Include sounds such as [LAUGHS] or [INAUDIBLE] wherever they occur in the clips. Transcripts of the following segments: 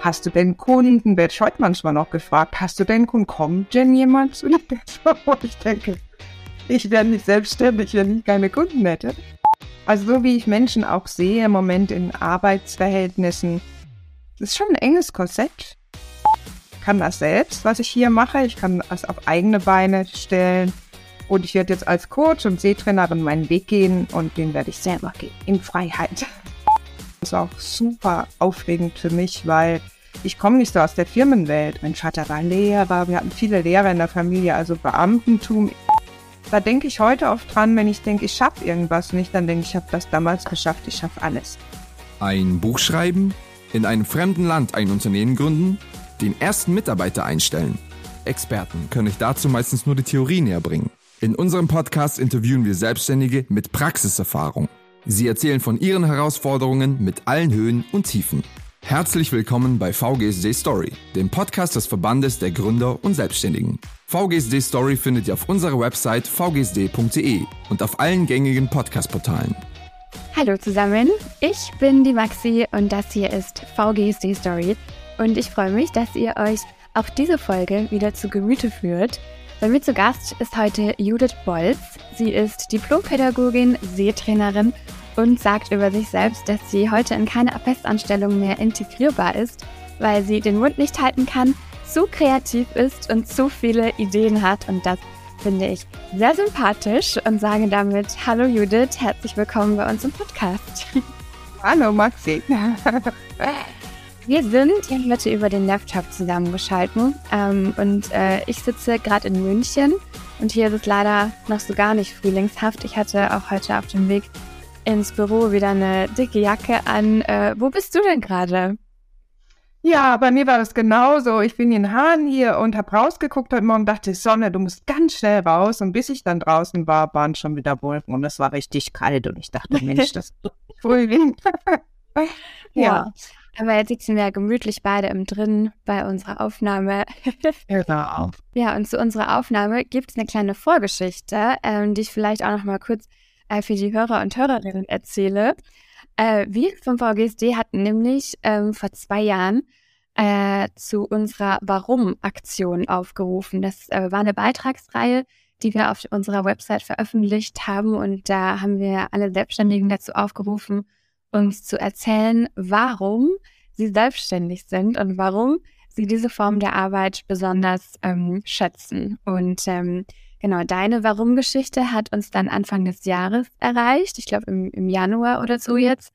hast du denn Kunden? Werde ich heute manchmal noch gefragt, hast du denn Kunden? Kommt denn jemand zu dir? [LAUGHS] Ich denke, ich wäre nicht selbstständig, wenn ich keine Kunden hätte. Also so wie ich Menschen auch sehe im Moment in Arbeitsverhältnissen, das ist schon ein enges Korsett. Ich kann das selbst, was ich hier mache. Ich kann das auf eigene Beine stellen. Und ich werde jetzt als Coach und Seetrainerin meinen Weg gehen und den werde ich selber gehen, in Freiheit. Das ist auch super aufregend für mich, weil ich komme nicht so aus der Firmenwelt. Mein Vater war Lehrer, wir hatten viele Lehrer in der Familie, also Beamtentum. Da denke ich heute oft dran, wenn ich denke, ich schaffe irgendwas nicht, dann denke ich, ich habe das damals geschafft, ich schaffe alles. Ein Buch schreiben, in einem fremden Land ein Unternehmen gründen, den ersten Mitarbeiter einstellen. Experten können euch dazu meistens nur die Theorie näher bringen. In unserem Podcast interviewen wir Selbstständige mit Praxiserfahrung. Sie erzählen von ihren Herausforderungen mit allen Höhen und Tiefen. Herzlich willkommen bei VGSD Story, dem Podcast des Verbandes der Gründer und Selbstständigen. VGSD Story findet ihr auf unserer Website vgsd.de und auf allen gängigen Podcast-Portalen. Hallo zusammen, ich bin die Maxi und das hier ist VGSD Story und ich freue mich, dass ihr euch auch diese Folge wieder zu Gemüte führt. Bei mir zu Gast ist heute Judith Bolz. Sie ist Diplompädagogin, Seetrainerin und sagt über sich selbst, dass sie heute in keine Festanstellung mehr integrierbar ist, weil sie den Mund nicht halten kann, zu kreativ ist und zu viele Ideen hat. Und das finde ich sehr sympathisch und sage damit Hallo Judith, herzlich willkommen bei uns im Podcast. [LAUGHS] Hallo Maxi. [LAUGHS] Wir sind hier heute über den Laptop zusammengeschalten ähm, und äh, ich sitze gerade in München und hier ist es leider noch so gar nicht frühlingshaft. Ich hatte auch heute auf dem Weg ins Büro wieder eine dicke Jacke an. Äh, wo bist du denn gerade? Ja, bei mir war das genauso. Ich bin in Hahn hier und habe rausgeguckt heute Morgen und dachte, Sonne, du musst ganz schnell raus. Und bis ich dann draußen war, waren schon wieder Wolken und es war richtig kalt. Und ich dachte, Mensch, [LAUGHS] das ist Frühling. [LAUGHS] ja. ja. Aber jetzt sitzen wir ja gemütlich beide im Drin bei unserer Aufnahme. [LAUGHS] genau. Ja, und zu unserer Aufnahme gibt es eine kleine Vorgeschichte, ähm, die ich vielleicht auch noch mal kurz äh, für die Hörer und Hörerinnen erzähle. Äh, wir vom VGSD hatten nämlich ähm, vor zwei Jahren äh, zu unserer Warum-Aktion aufgerufen. Das äh, war eine Beitragsreihe, die wir auf unserer Website veröffentlicht haben. Und da haben wir alle Selbstständigen dazu aufgerufen, uns zu erzählen, warum sie selbstständig sind und warum sie diese Form der Arbeit besonders ähm, schätzen. Und ähm, genau, deine Warum-Geschichte hat uns dann Anfang des Jahres erreicht, ich glaube im, im Januar oder so jetzt.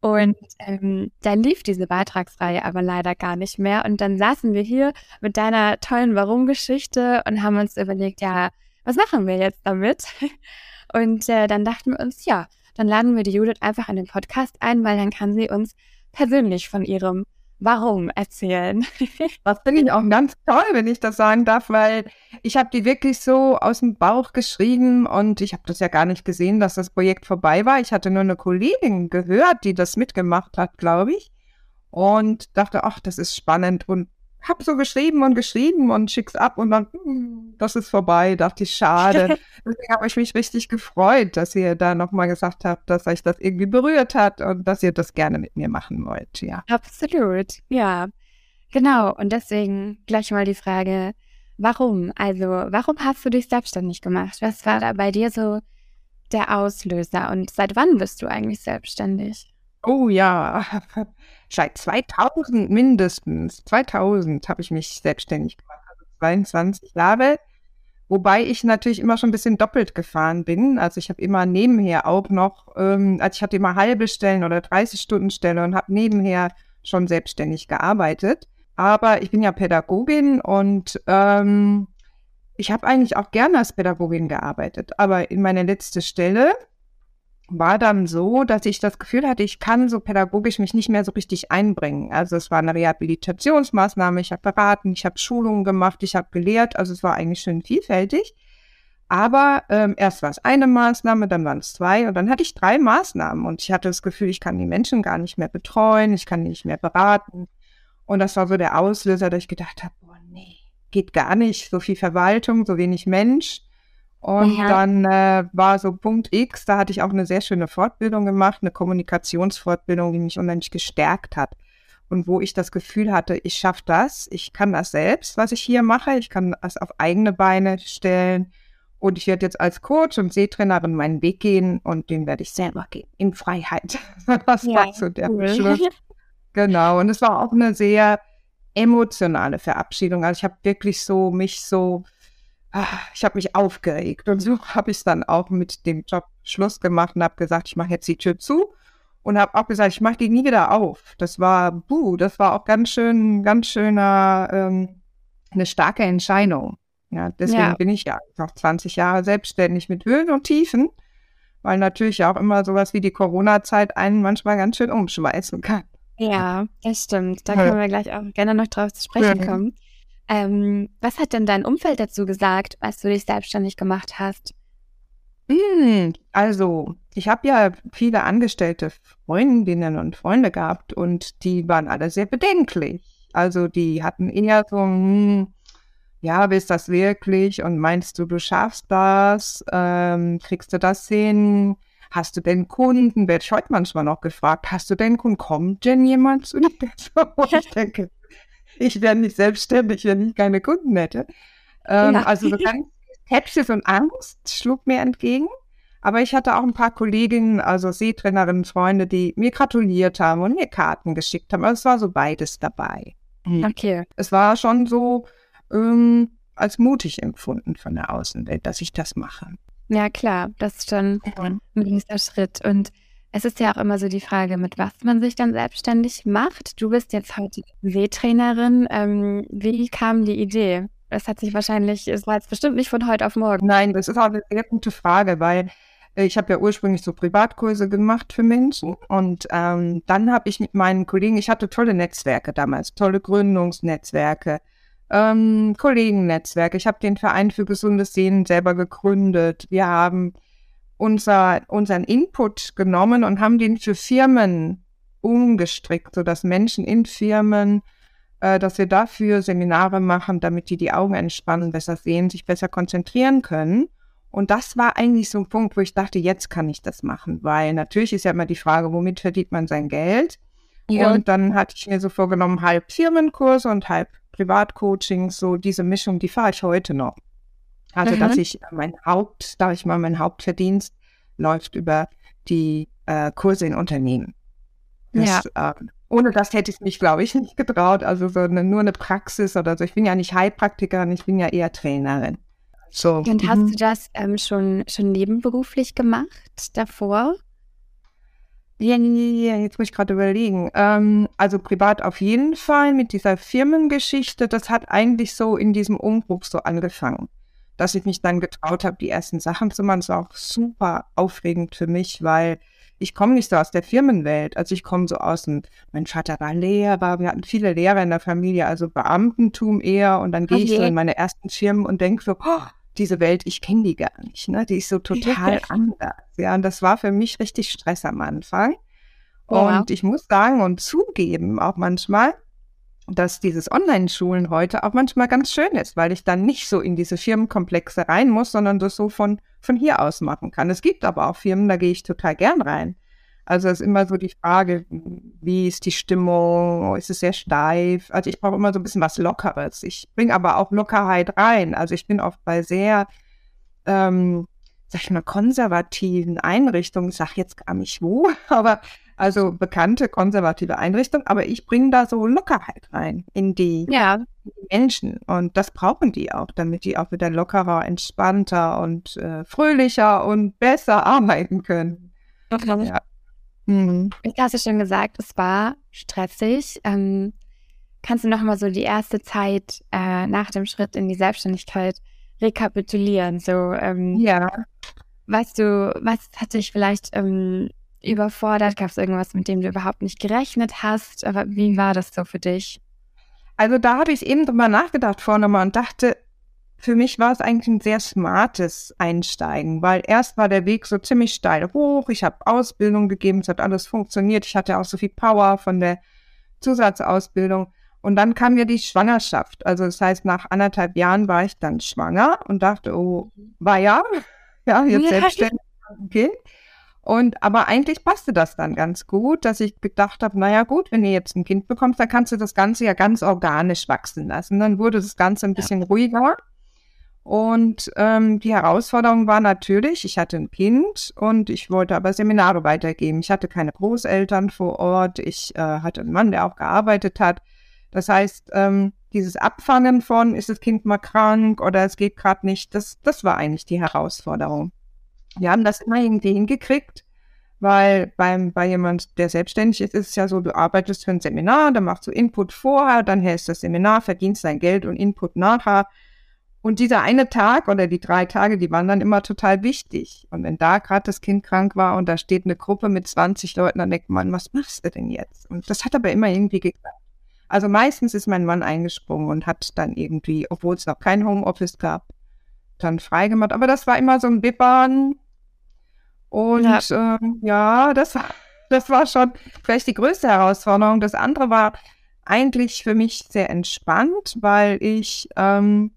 Und ähm, dann lief diese Beitragsreihe aber leider gar nicht mehr. Und dann saßen wir hier mit deiner tollen Warum-Geschichte und haben uns überlegt, ja, was machen wir jetzt damit? [LAUGHS] Und äh, dann dachten wir uns, ja, dann laden wir die Judith einfach in den Podcast ein, weil dann kann sie uns persönlich von ihrem Warum erzählen. [LAUGHS] das finde ich auch ganz toll, wenn ich das sagen darf, weil ich habe die wirklich so aus dem Bauch geschrieben und ich habe das ja gar nicht gesehen, dass das Projekt vorbei war. Ich hatte nur eine Kollegin gehört, die das mitgemacht hat, glaube ich. Und dachte, ach, das ist spannend. Und hab so geschrieben und geschrieben und schick's ab und dann, hm, das ist vorbei, dachte ich, schade. [LAUGHS] Deswegen habe ich mich richtig gefreut, dass ihr da nochmal gesagt habt, dass euch das irgendwie berührt hat und dass ihr das gerne mit mir machen wollt, ja. Absolut, ja. Genau. Und deswegen gleich mal die Frage, warum? Also, warum hast du dich selbstständig gemacht? Was war da bei dir so der Auslöser und seit wann bist du eigentlich selbstständig? Oh ja, [LAUGHS] seit 2000 mindestens. 2000 habe ich mich selbstständig gemacht, also 22 Jahre. Wobei ich natürlich immer schon ein bisschen doppelt gefahren bin. Also ich habe immer nebenher auch noch, ähm, also ich hatte immer halbe Stellen oder 30 Stunden Stelle und habe nebenher schon selbstständig gearbeitet. Aber ich bin ja Pädagogin und ähm, ich habe eigentlich auch gerne als Pädagogin gearbeitet. Aber in meiner letzten Stelle, war dann so, dass ich das Gefühl hatte, ich kann so pädagogisch mich nicht mehr so richtig einbringen. Also es war eine Rehabilitationsmaßnahme, ich habe beraten, ich habe Schulungen gemacht, ich habe gelehrt, also es war eigentlich schön vielfältig. Aber ähm, erst war es eine Maßnahme, dann waren es zwei und dann hatte ich drei Maßnahmen und ich hatte das Gefühl, ich kann die Menschen gar nicht mehr betreuen, ich kann die nicht mehr beraten. Und das war so der Auslöser, dass ich gedacht habe, boah, nee, geht gar nicht, so viel Verwaltung, so wenig Mensch. Und ja. dann äh, war so Punkt X, da hatte ich auch eine sehr schöne Fortbildung gemacht, eine Kommunikationsfortbildung, die mich unheimlich gestärkt hat. und wo ich das Gefühl hatte, ich schaffe das, ich kann das selbst, was ich hier mache, ich kann das auf eigene Beine stellen und ich werde jetzt als Coach und Seetrainerin meinen Weg gehen und den werde ich selber gehen, in Freiheit. [LAUGHS] Das ja, war so der cool. Beschluss. Genau, und es war auch eine sehr emotionale Verabschiedung. Also ich habe wirklich so mich so, ich habe mich aufgeregt und so habe ich dann auch mit dem Job Schluss gemacht und habe gesagt, ich mache jetzt die Tür zu und habe auch gesagt, ich mache die nie wieder auf. Das war, buh, das war auch ganz schön, ganz schöner, ähm, eine starke Entscheidung. Ja, deswegen ja. bin ich ja noch 20 Jahre selbstständig mit Höhen und Tiefen, weil natürlich auch immer sowas wie die Corona-Zeit einen manchmal ganz schön umschmeißen kann. Ja, das stimmt. Da ja. können wir gleich auch gerne noch drauf zu sprechen ja. kommen. Ähm, was hat denn dein Umfeld dazu gesagt, als du dich selbstständig gemacht hast? Hm, also, ich habe ja viele angestellte Freundinnen und Freunde gehabt und die waren alle sehr bedenklich. Also, die hatten eher so, hm, ja, willst das wirklich und meinst du, du schaffst das? Ähm, kriegst du das hin? Hast du denn Kunden? Werde ich heute manchmal noch gefragt, hast du denn Kunden? Kommt denn jemand zu dir? [LAUGHS] Ich denke, ich wäre nicht selbstständig, wenn ich keine Kunden hätte. Ähm, ja. Also so ganz Skepsis und Angst schlug mir entgegen. Aber ich hatte auch ein paar Kolleginnen, also Seetrainerinnen, Freunde, die mir gratuliert haben und mir Karten geschickt haben. Also es war so beides dabei. Mhm. Okay. Es war schon so ähm, als mutig empfunden von der Außenwelt, dass ich das mache. Ja, klar, das ist schon ein nächster Schritt. Und es ist ja auch immer so die Frage, mit was man sich dann selbstständig macht. Du bist jetzt heute Seetrainerin. Ähm, wie kam die Idee? Es hat sich wahrscheinlich, es war jetzt bestimmt nicht von heute auf morgen. Nein, das ist auch eine sehr gute Frage, weil äh, ich habe ja ursprünglich so Privatkurse gemacht für Menschen und ähm, dann habe ich mit meinen Kollegen, ich hatte tolle Netzwerke damals, tolle Gründungsnetzwerke, ähm, Kollegennetzwerk. Ich habe den Verein für gesundes Sehen selber gegründet. Wir haben unser, unseren Input genommen und haben den für Firmen umgestrickt, sodass Menschen in Firmen, äh, dass wir dafür Seminare machen, damit die die Augen entspannen, besser sehen, sich besser konzentrieren können. Und das war eigentlich so ein Punkt, wo ich dachte, jetzt kann ich das machen, weil natürlich ist ja immer die Frage, womit verdient man sein Geld? Ja. Und dann hatte ich mir so vorgenommen, halb Firmenkurse und halb Privatcoachings, so diese Mischung, die fahre ich heute noch. Also, mhm. dass ich mein Haupt, da ich mal, mein Hauptverdienst läuft über die äh, Kurse in Unternehmen. Das, ja. äh, ohne das hätte ich mich, glaube ich, [LAUGHS] nicht getraut. Also so eine, nur eine Praxis oder so. Ich bin ja nicht Heilpraktikerin, ich bin ja eher Trainerin. So. Und hast mhm. du das ähm, schon, schon nebenberuflich gemacht davor? Ja, ja, jetzt muss ich gerade überlegen. Ähm, also privat auf jeden Fall mit dieser Firmengeschichte. Das hat eigentlich so in diesem Umbruch so angefangen, dass ich mich dann getraut habe, die ersten Sachen zu machen. Das war auch super aufregend für mich, weil ich komme nicht so aus der Firmenwelt. Also ich komme so aus dem, mein Vater war Lehrer, wir hatten viele Lehrer in der Familie, also Beamtentum eher. Und dann gehe okay. ich so in meine ersten Firmen und denke so, oh, diese Welt, ich kenne die gar nicht, ne? Die ist so total anders. Ja, und das war für mich richtig Stress am Anfang. Ja. Und ich muss sagen und zugeben auch manchmal, dass dieses Online-Schulen heute auch manchmal ganz schön ist, weil ich dann nicht so in diese Firmenkomplexe rein muss, sondern das so von, von hier aus machen kann. Es gibt aber auch Firmen, da gehe ich total gern rein. Also es ist immer so die Frage, wie ist die Stimmung? Ist es sehr steif? Also ich brauche immer so ein bisschen was Lockeres. Ich bringe aber auch Lockerheit rein. Also ich bin oft bei sehr, ähm, sag ich mal, konservativen Einrichtungen. Ich sage jetzt gar nicht wo, [LAUGHS] aber also bekannte konservative Einrichtungen. Aber ich bringe da so Lockerheit rein in die, ja. Menschen. Und das brauchen die auch, damit die auch wieder lockerer, entspannter und äh, fröhlicher und besser arbeiten können. Okay. Ja. Mhm. Ich hast ja schon gesagt, es war stressig. Ähm, kannst du noch mal so die erste Zeit äh, nach dem Schritt in die Selbstständigkeit rekapitulieren? So, ähm, ja. Weißt du, was hat dich vielleicht ähm, überfordert? Gab es irgendwas, mit dem du überhaupt nicht gerechnet hast? Aber wie war das so für dich? Also da habe ich eben drüber nachgedacht vorne mal und dachte, für mich war es eigentlich ein sehr smartes Einsteigen, weil erst war der Weg so ziemlich steil hoch. Ich habe Ausbildung gegeben, es hat alles funktioniert. Ich hatte auch so viel Power von der Zusatzausbildung. Und dann kam ja die Schwangerschaft. Also das heißt, nach anderthalb Jahren war ich dann schwanger und dachte, oh, war ja, [LAUGHS] ja, jetzt selbstständig. Okay. Und aber eigentlich passte das dann ganz gut, dass ich gedacht habe, naja gut, wenn ihr jetzt ein Kind bekommst, dann kannst du das Ganze ja ganz organisch wachsen lassen. Dann wurde das Ganze ein bisschen ja. ruhiger. Und ähm, die Herausforderung war natürlich, ich hatte ein Kind und ich wollte aber Seminare weitergeben. Ich hatte keine Großeltern vor Ort. Ich äh, hatte einen Mann, der auch gearbeitet hat. Das heißt, ähm, dieses Abfangen von, ist das Kind mal krank oder es geht gerade nicht, das, das war eigentlich die Herausforderung. Wir haben das immer irgendwie hingekriegt, weil beim, bei jemand, der selbstständig ist, ist es ja so, du arbeitest für ein Seminar, dann machst du Input vorher, dann hältst das Seminar, verdienst dein Geld und Input nachher. Und dieser eine Tag oder die drei Tage, die waren dann immer total wichtig. Und wenn da gerade das Kind krank war und da steht eine Gruppe mit 20 Leuten, dann denkt man, was machst du denn jetzt? Und das hat aber immer irgendwie geklappt. Also meistens ist mein Mann eingesprungen und hat dann irgendwie, obwohl es noch kein Homeoffice gab, dann freigemacht. Aber das war immer so ein Bibbern, und ja, ähm, ja das, das war schon vielleicht die größte Herausforderung. Das andere war eigentlich für mich sehr entspannt, weil ich, ähm,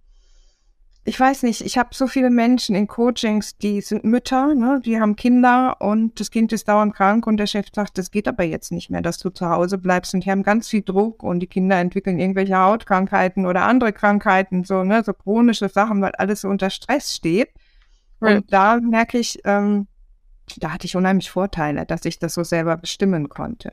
ich weiß nicht, ich habe so viele Menschen in Coachings, die sind Mütter, ne, die haben Kinder und das Kind ist dauernd krank und der Chef sagt, das geht aber jetzt nicht mehr, dass du zu Hause bleibst und die haben ganz viel Druck und die Kinder entwickeln irgendwelche Hautkrankheiten oder andere Krankheiten, so, ne, so chronische Sachen, weil alles so unter Stress steht. Und ja. da merke ich, ähm, da hatte ich unheimlich Vorteile, dass ich das so selber bestimmen konnte.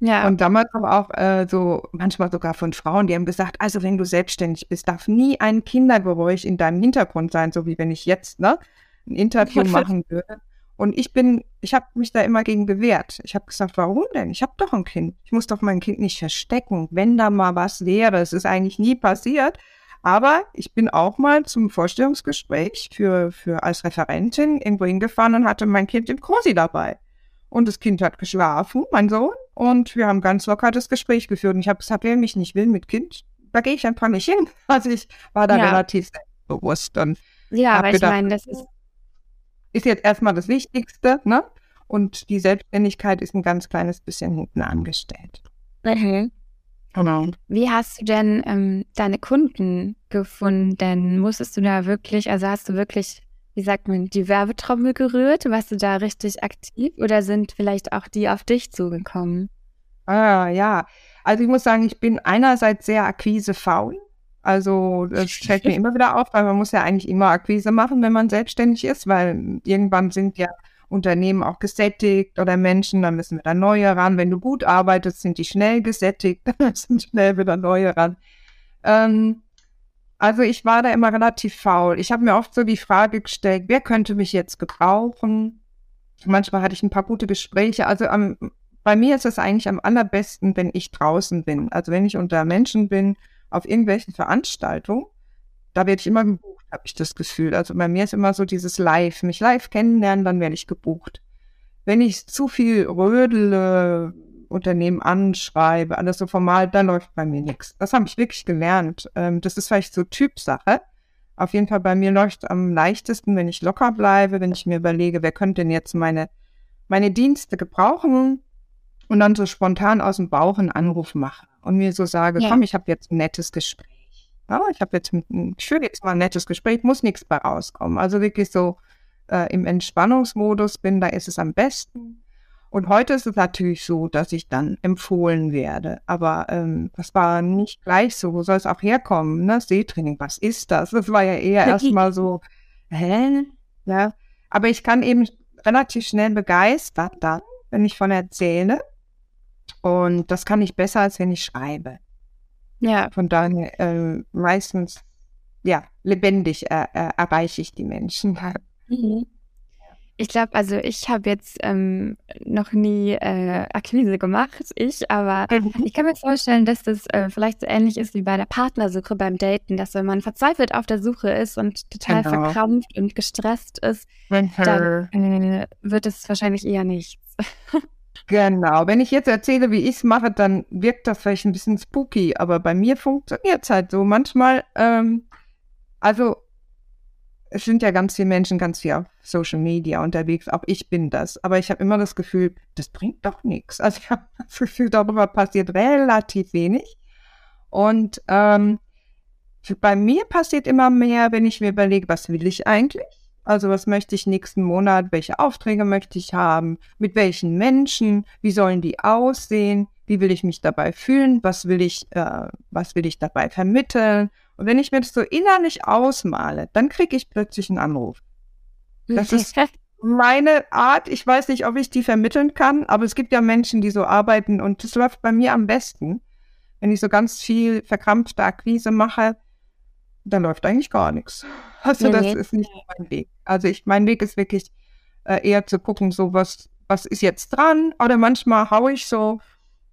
Ja. Und damals aber auch äh, so manchmal sogar von Frauen, die haben gesagt, also wenn du selbstständig bist, darf nie ein Kindergeräusch in deinem Hintergrund sein, so wie wenn ich jetzt ne, ein Interview [LAUGHS] machen würde. Und ich bin, ich habe mich da immer gegen gewehrt. Ich habe gesagt, warum denn? Ich habe doch ein Kind. Ich muss doch mein Kind nicht verstecken, wenn da mal was wäre. Es ist eigentlich nie passiert. Aber ich bin auch mal zum Vorstellungsgespräch für, für als Referentin irgendwo hingefahren und hatte mein Kind im Kursi dabei. Und das Kind hat geschlafen, mein Sohn, und wir haben ganz locker das Gespräch geführt. Und ich habe gesagt, wer mich nicht will mit Kind, da gehe ich einfach nicht hin. [LAUGHS] Also ich war da ja. relativ bewusst. Und ja, aber gedacht, ich meine, das ist. Ist jetzt erstmal das Wichtigste, ne? Und die Selbstständigkeit ist ein ganz kleines bisschen hinten angestellt. Mhm. Genau. Wie hast du denn ähm, deine Kunden gefunden? Musstest du da wirklich, also hast du wirklich, wie sagt man, die Werbetrommel gerührt? Warst du da richtig aktiv oder sind vielleicht auch die auf dich zugekommen? Ah, ja. Also ich muss sagen, ich bin einerseits sehr akquisefaul. Also das fällt mir [LAUGHS] immer wieder auf, weil man muss ja eigentlich immer Akquise machen, wenn man selbstständig ist, weil irgendwann sind ja Unternehmen auch gesättigt oder Menschen, dann müssen wir da neue ran. Wenn du gut arbeitest, sind die schnell gesättigt, [LAUGHS] dann sind schnell wieder neue ran. Ähm, also ich war da immer relativ faul. Ich habe mir oft so die Frage gestellt, wer könnte mich jetzt gebrauchen? Manchmal hatte ich ein paar gute Gespräche. Also am, bei mir ist es eigentlich am allerbesten, wenn ich draußen bin. Also wenn ich unter Menschen bin, auf irgendwelchen Veranstaltungen, da werde ich immer gebucht habe ich das Gefühl. Also bei mir ist immer so dieses Live, mich live kennenlernen, dann werde ich gebucht. Wenn ich zu viel rödele, Unternehmen anschreibe, alles so formal, dann läuft bei mir nichts. Das habe ich wirklich gelernt. Ähm, das ist vielleicht so Typsache. Auf jeden Fall bei mir läuft am leichtesten, wenn ich locker bleibe, wenn ich mir überlege, wer könnte denn jetzt meine, meine Dienste gebrauchen und dann so spontan aus dem Bauch einen Anruf mache und mir so sage, ja. komm, ich habe jetzt ein nettes Gespräch. Ja, ich habe jetzt, mit, ich führe jetzt mal ein nettes Gespräch, muss nichts bei rauskommen. Also wirklich so äh, im Entspannungsmodus bin, da ist es am besten. Und heute ist es natürlich so, dass ich dann empfohlen werde. Aber ähm, das war nicht gleich so. Wo soll es auch herkommen? Ne? Seetraining, was ist das? Das war ja eher erstmal so, hä? Ja. Aber ich kann eben relativ schnell begeistern dann, wenn ich von erzähle. Und das kann ich besser, als wenn ich schreibe. Ja. Von daher äh, meistens, ja, lebendig äh, äh, erreiche ich die Menschen. [LAUGHS] Mhm. Ich glaube, also ich habe jetzt ähm, noch nie äh, Akquise gemacht, ich, aber [LAUGHS] ich kann mir vorstellen, dass das äh, vielleicht so ähnlich ist wie bei der Partnersuche beim Daten, dass wenn man verzweifelt auf der Suche ist und total genau. verkrampft und gestresst ist, dann äh, wird es wahrscheinlich eher nichts. [LAUGHS] Genau, wenn ich jetzt erzähle, wie ich es mache, dann wirkt das vielleicht ein bisschen spooky, aber bei mir funktioniert es halt so. Manchmal, ähm, also es sind ja ganz viele Menschen ganz viel auf Social Media unterwegs, auch ich bin das, aber ich habe immer das Gefühl, das bringt doch nichts. Also ich [LAUGHS] habe das Gefühl, darüber passiert relativ wenig. Und ähm, bei mir passiert immer mehr, wenn ich mir überlege, was will ich eigentlich? Also was möchte ich nächsten Monat, welche Aufträge möchte ich haben, mit welchen Menschen, wie sollen die aussehen, wie will ich mich dabei fühlen, was will ich, äh, was will ich dabei vermitteln. Und wenn ich mir das so innerlich ausmale, dann kriege ich plötzlich einen Anruf. Das ist [LAUGHS] meine Art. Ich weiß nicht, ob ich die vermitteln kann, aber es gibt ja Menschen, die so arbeiten und das läuft bei mir am besten. Wenn ich so ganz viel verkrampfte Akquise mache, dann läuft eigentlich gar nichts. Also das ist nicht mein Weg. Also ich, mein Weg ist wirklich äh, eher zu gucken, so was, was ist jetzt dran? Oder manchmal haue ich so,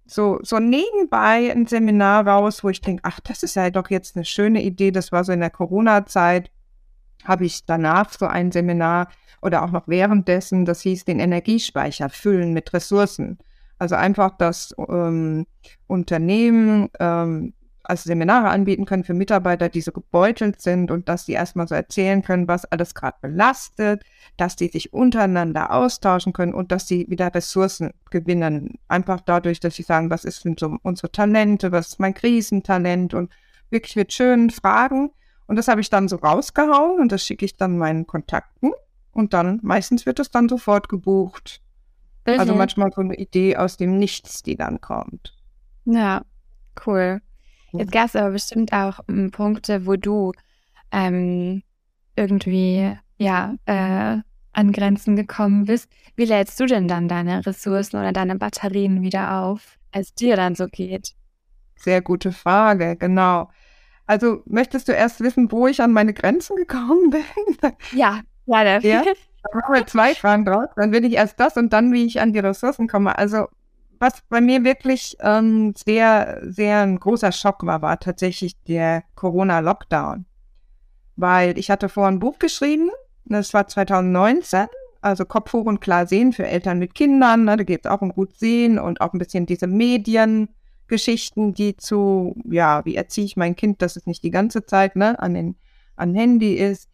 so, so nebenbei ein Seminar raus, wo ich denke, ach, das ist ja doch jetzt eine schöne Idee. Das war so in der Corona-Zeit. Habe ich danach so ein Seminar oder auch noch währenddessen, das hieß den Energiespeicher füllen mit Ressourcen. Also einfach, dass ähm, Unternehmen ähm, also Seminare anbieten können für Mitarbeiter, die so gebeutelt sind und dass sie erstmal so erzählen können, was alles gerade belastet, dass die sich untereinander austauschen können und dass sie wieder Ressourcen gewinnen. Einfach dadurch, dass sie sagen, was ist denn so unsere Talente, was ist mein Krisentalent und wirklich mit schönen Fragen. Und das habe ich dann so rausgehauen und das schicke ich dann meinen Kontakten und dann meistens wird es dann sofort gebucht. Also mhm. Also manchmal so eine Idee aus dem Nichts, die dann kommt. Ja, cool. Jetzt gab es aber bestimmt auch um, Punkte, wo du ähm, irgendwie ja äh, an Grenzen gekommen bist. Wie lädst du denn dann deine Ressourcen oder deine Batterien wieder auf, als dir dann so geht? Sehr gute Frage, genau. Also möchtest du erst wissen, wo ich an meine Grenzen gekommen [LAUGHS] bin? Ja, leider. Ja, da machen wir zwei Fragen draus. Dann will ich erst das und dann, wie ich an die Ressourcen komme. Also was bei mir wirklich ähm, sehr, sehr ein großer Schock war, war tatsächlich der Corona-Lockdown. Weil ich hatte vorher ein Buch geschrieben, das war 2019, also Kopf hoch und klar sehen für Eltern mit Kindern. Ne, da geht es auch um gut sehen und auch ein bisschen diese Mediengeschichten, die zu, ja, wie erziehe ich mein Kind, dass es nicht die ganze Zeit ne, an den an Handy ist.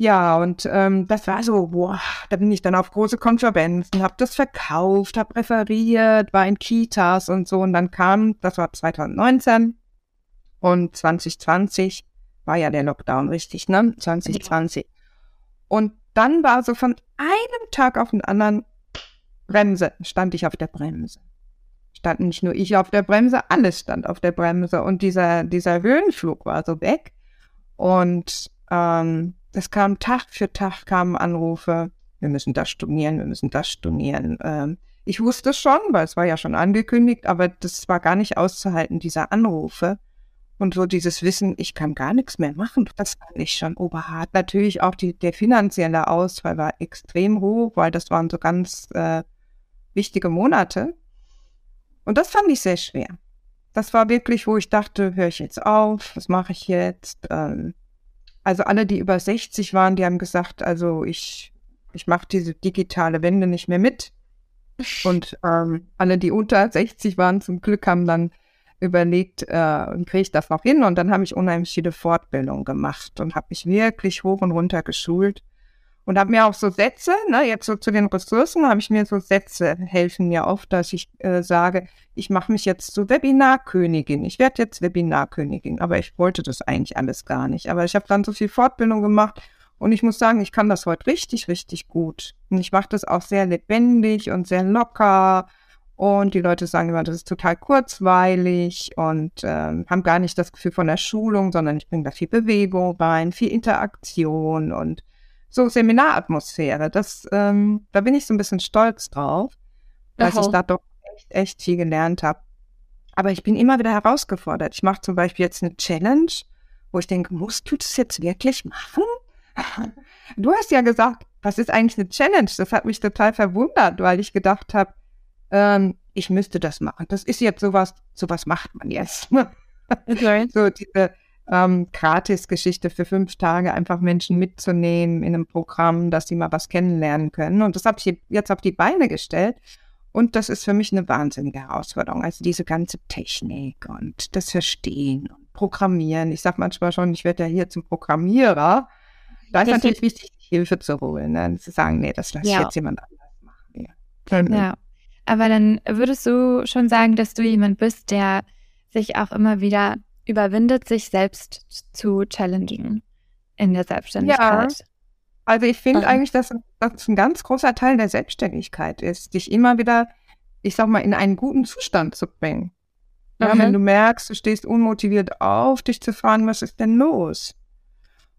Ja, und ähm, das war so, boah, da bin ich dann auf große Konferenzen, habe das verkauft, habe referiert, war in Kitas und so. Und dann kam, das war 2019 und 2020 war ja der Lockdown, richtig, ne? 2020. Und dann war so von einem Tag auf den anderen Bremse, stand ich auf der Bremse. Stand nicht nur ich auf der Bremse, alles stand auf der Bremse. Und dieser, dieser Höhenflug war so weg. Und ähm, es kam Tag für Tag kamen Anrufe, wir müssen das stornieren, wir müssen das stornieren. Ähm, ich wusste schon, weil es war ja schon angekündigt, aber das war gar nicht auszuhalten, diese Anrufe. Und so dieses Wissen, ich kann gar nichts mehr machen, das fand ich schon oberhart. Natürlich auch die, der finanzielle Ausfall war extrem hoch, weil das waren so ganz äh, wichtige Monate. Und das fand ich sehr schwer. Das war wirklich, wo ich dachte, höre ich jetzt auf, was mache ich jetzt? Ähm, also alle, die über 60 waren, die haben gesagt, also ich, ich mache diese digitale Wende nicht mehr mit. Und ähm, alle, die unter 60 waren, zum Glück haben dann überlegt, äh, kriege ich das noch hin? Und dann habe ich unheimlich viele Fortbildungen gemacht und habe mich wirklich hoch und runter geschult. Und habe mir auch so Sätze, ne, jetzt so zu den Ressourcen, habe ich mir so Sätze helfen mir oft, dass ich äh, sage, ich mache mich jetzt zur Webinarkönigin. Ich werde jetzt Webinarkönigin, aber ich wollte das eigentlich alles gar nicht. Aber ich habe dann so viel Fortbildung gemacht und ich muss sagen, ich kann das heute richtig, richtig gut. Und ich mache das auch sehr lebendig und sehr locker. Und die Leute sagen immer, das ist total kurzweilig und ähm, haben gar nicht das Gefühl von der Schulung, sondern ich bringe da viel Bewegung rein, viel Interaktion und so Seminaratmosphäre. Das, ähm, da bin ich so ein bisschen stolz drauf, dass ich da doch echt, echt viel gelernt habe. Aber ich bin immer wieder herausgefordert. Ich mache zum Beispiel jetzt eine Challenge, wo ich denke, musst du das jetzt wirklich machen? [LAUGHS] Du hast ja gesagt, was ist eigentlich eine Challenge? Das hat mich total verwundert, weil ich gedacht habe, ähm, ich müsste das machen. Das ist jetzt sowas, sowas macht man jetzt. [LAUGHS] Okay. so diese ähm, Gratis-Geschichte für fünf Tage, einfach Menschen mitzunehmen in einem Programm, dass sie mal was kennenlernen können. Und das habe ich jetzt auf die Beine gestellt. Und das ist für mich eine wahnsinnige Herausforderung. Also diese ganze Technik und das Verstehen und Programmieren. Ich sage manchmal schon, ich werde ja hier zum Programmierer. Da ist natürlich wichtig, Hilfe zu holen. Ne? Zu sagen, nee, das lasse ja. ich jetzt jemand anders machen. Ja. ja. Aber dann würdest du schon sagen, dass du jemand bist, der sich auch immer wieder überwindet, sich selbst zu challengen in der Selbstständigkeit. Ja. Also ich finde eigentlich, dass das ein ganz großer Teil der Selbstständigkeit ist, dich immer wieder, ich sag mal, in einen guten Zustand zu bringen. Ja, wenn du merkst, du stehst unmotiviert auf, dich zu fragen, was ist denn los?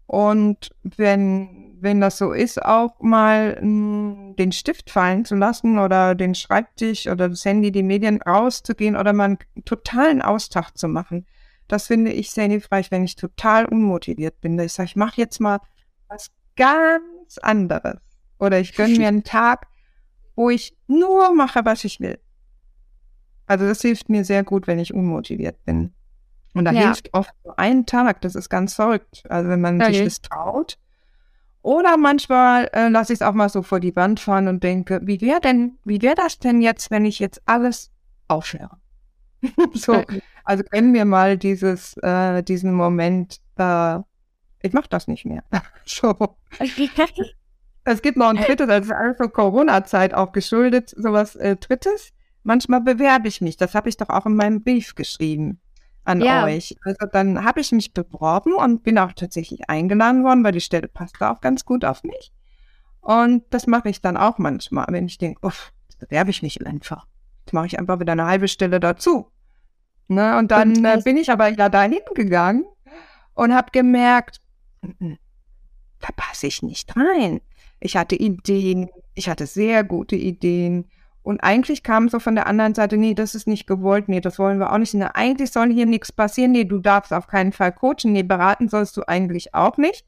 Und wenn, wenn das so ist, auch mal mh, hm, den Stift fallen zu lassen oder den Schreibtisch oder das Handy, die Medien rauszugehen oder mal einen totalen Austag zu machen. Das finde ich sehr hilfreich, wenn ich total unmotiviert bin. Ich sage, ich mache jetzt mal was ganz anderes. Oder ich gönne mir [LAUGHS] einen Tag, wo ich nur mache, was ich will. Also das hilft mir sehr gut, wenn ich unmotiviert bin. Und da ja. hilft oft so ein Tag, das ist ganz verrückt. Also wenn man okay. sich das traut. Oder manchmal äh, lasse ich es auch mal so vor die Wand fahren und denke, wie wäre denn, wie wäre das denn jetzt, wenn ich jetzt alles aufhöre? [LAUGHS] so, also kennen wir mal dieses, äh, diesen Moment, äh, ich mache das nicht mehr. [LAUGHS] so. es gibt noch ein drittes, das ist alles Corona-Zeit auch geschuldet, sowas äh, drittes. Manchmal bewerbe ich mich. Das habe ich doch auch in meinem Brief geschrieben an ja. euch. Also dann habe ich mich beworben und bin auch tatsächlich eingeladen worden, weil die Stelle passte auch ganz gut auf mich. Und das mache ich dann auch manchmal, wenn ich denke, uff, bewerbe ich mich einfach. Jetzt mache ich einfach wieder eine halbe Stelle dazu. Ne? Und dann und äh, bin ich aber ja da hingegangen und habe gemerkt, da passe ich nicht rein. Ich hatte Ideen, ich hatte sehr gute Ideen. Und eigentlich kam so von der anderen Seite, nee, das ist nicht gewollt, nee, das wollen wir auch nicht. Nee, eigentlich soll hier nichts passieren, nee, du darfst auf keinen Fall coachen, nee, beraten sollst du eigentlich auch nicht.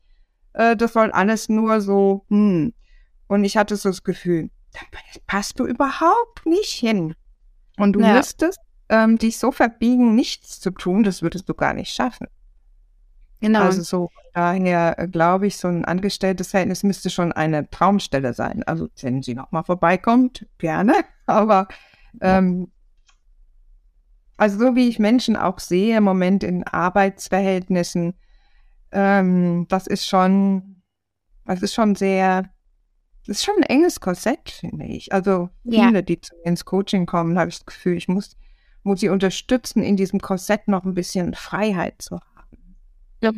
Äh, das soll alles nur so, hm. Und ich hatte so das Gefühl, da passt du überhaupt nicht hin. Und du ja. müsstest ähm, dich so verbiegen, nichts zu tun, das würdest du gar nicht schaffen. Genau. Also so daher äh, glaube ich, so ein angestelltes Verhältnis müsste schon eine Traumstelle sein. Also wenn sie nochmal vorbeikommt, gerne. [LAUGHS] Aber ähm, also so wie ich Menschen auch sehe im Moment in Arbeitsverhältnissen, ähm, das ist schon, das ist schon sehr, das ist schon ein enges Korsett, finde ich. Also viele, ja. die ins Coaching kommen, habe ich das Gefühl, ich muss, muss sie unterstützen, in diesem Korsett noch ein bisschen Freiheit zu haben.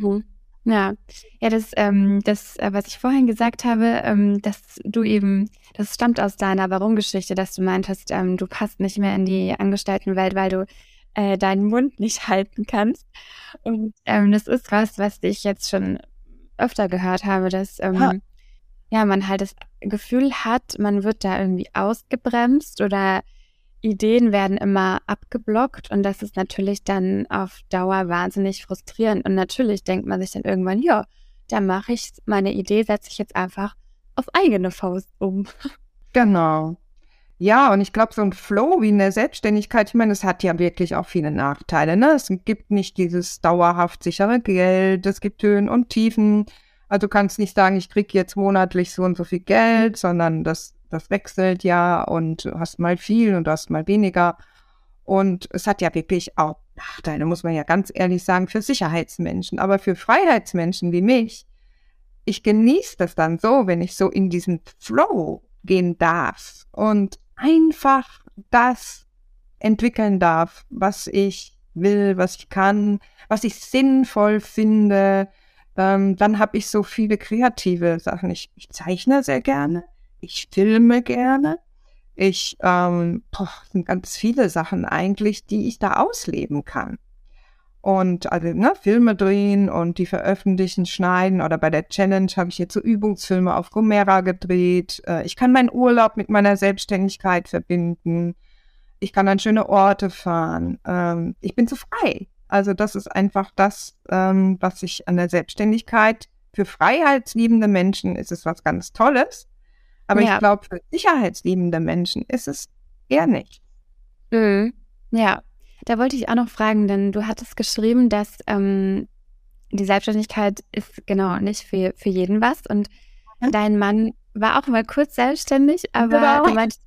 Mhm. Ja, ja, das, ähm, das, äh, was ich vorhin gesagt habe, ähm, dass du eben, das stammt aus deiner Warum-Geschichte, dass du meintest, ähm, du passt nicht mehr in die Angestelltenwelt, weil du äh, deinen Mund nicht [LAUGHS] halten kannst. Und ähm, das ist was, was ich jetzt schon öfter gehört habe, dass ähm, ja, man halt das Gefühl hat, man wird da irgendwie ausgebremst oder Ideen werden immer abgeblockt und das ist natürlich dann auf Dauer wahnsinnig frustrierend. Und natürlich denkt man sich dann irgendwann, ja, da mache ich meine Idee, setze ich jetzt einfach auf eigene Faust um. [LAUGHS] Genau. Ja, und ich glaube, so ein Flow wie in der Selbstständigkeit, ich meine, es hat ja wirklich auch viele Nachteile. Ne? Es gibt nicht dieses dauerhaft sichere Geld, es gibt Höhen und Tiefen. Also du kannst nicht sagen, ich kriege jetzt monatlich so und so viel Geld, sondern das das wechselt ja und du hast mal viel und du hast mal weniger. Und es hat ja wirklich auch Nachteile, muss man ja ganz ehrlich sagen, für Sicherheitsmenschen. Aber für Freiheitsmenschen wie mich, ich genieße das dann so, wenn ich so in diesen Flow gehen darf und einfach das entwickeln darf, was ich will, was ich kann, was ich sinnvoll finde. Ähm, dann habe ich so viele kreative Sachen. Ich, ich zeichne sehr gerne ich filme gerne. Ich, ähm, boah, sind ganz viele Sachen eigentlich, die ich da ausleben kann. Und also, ne, Filme drehen und die veröffentlichen, schneiden oder bei der Challenge habe ich jetzt so Übungsfilme auf Gomera gedreht. Äh, ich kann meinen Urlaub mit meiner Selbstständigkeit verbinden. Ich kann an schöne Orte fahren. Ähm, ich bin so frei. Also das ist einfach das, ähm, was ich an der Selbstständigkeit für freiheitsliebende Menschen ist es was ganz Tolles. Aber ja. ich glaube, für sicherheitsliebende Menschen ist es eher nicht. Mhm. Ja, da wollte ich auch noch fragen, denn du hattest geschrieben, dass ähm, die Selbstständigkeit ist genau nicht für, für jeden was. Und mhm. dein Mann war auch mal kurz selbstständig, aber genau. du meinst,